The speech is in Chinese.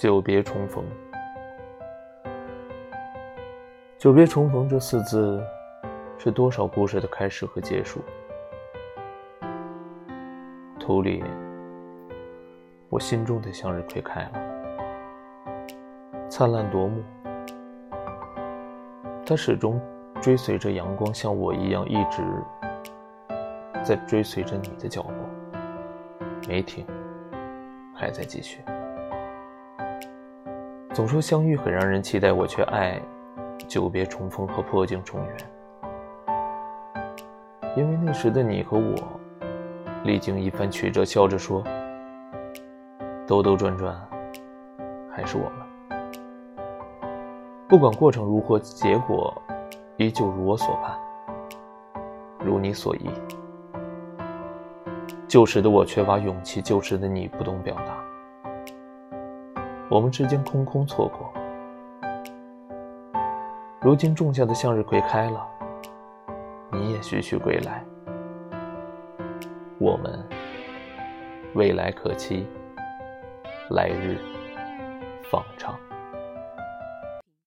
久别重逢，久别重逢这四字，是多少故事的开始和结束。图里，我心中的向日葵开了，灿烂夺目。它始终追随着阳光，像我一样，一直在追随着你的脚步，没停，还在继续。总说相遇很让人期待，我却爱久别重逢和破镜重圆，因为那时的你和我，历经一番曲折，笑着说，兜兜转转，还是我们。不管过程如何，结果依旧如我所盼，如你所意。旧时的我缺乏勇气，旧时的你不懂表达。我们之间空空错过，如今种下的向日葵开了，你也徐徐归来，我们未来可期，来日方长。